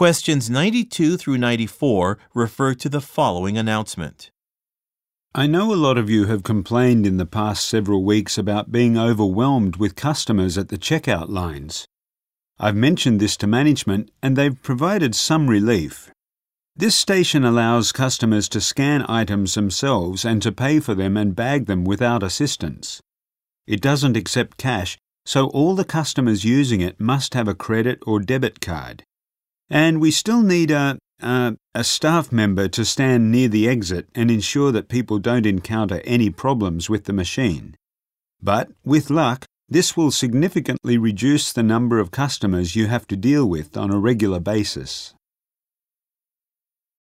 Questions 92 through 94 refer to the following announcement. I know a lot of you have complained in the past several weeks about being overwhelmed with customers at the checkout lines. I've mentioned this to management and they've provided some relief. This station allows customers to scan items themselves and to pay for them and bag them without assistance. It doesn't accept cash, so all the customers using it must have a credit or debit card. And we still need a, a, a staff member to stand near the exit and ensure that people don't encounter any problems with the machine. But with luck, this will significantly reduce the number of customers you have to deal with on a regular basis.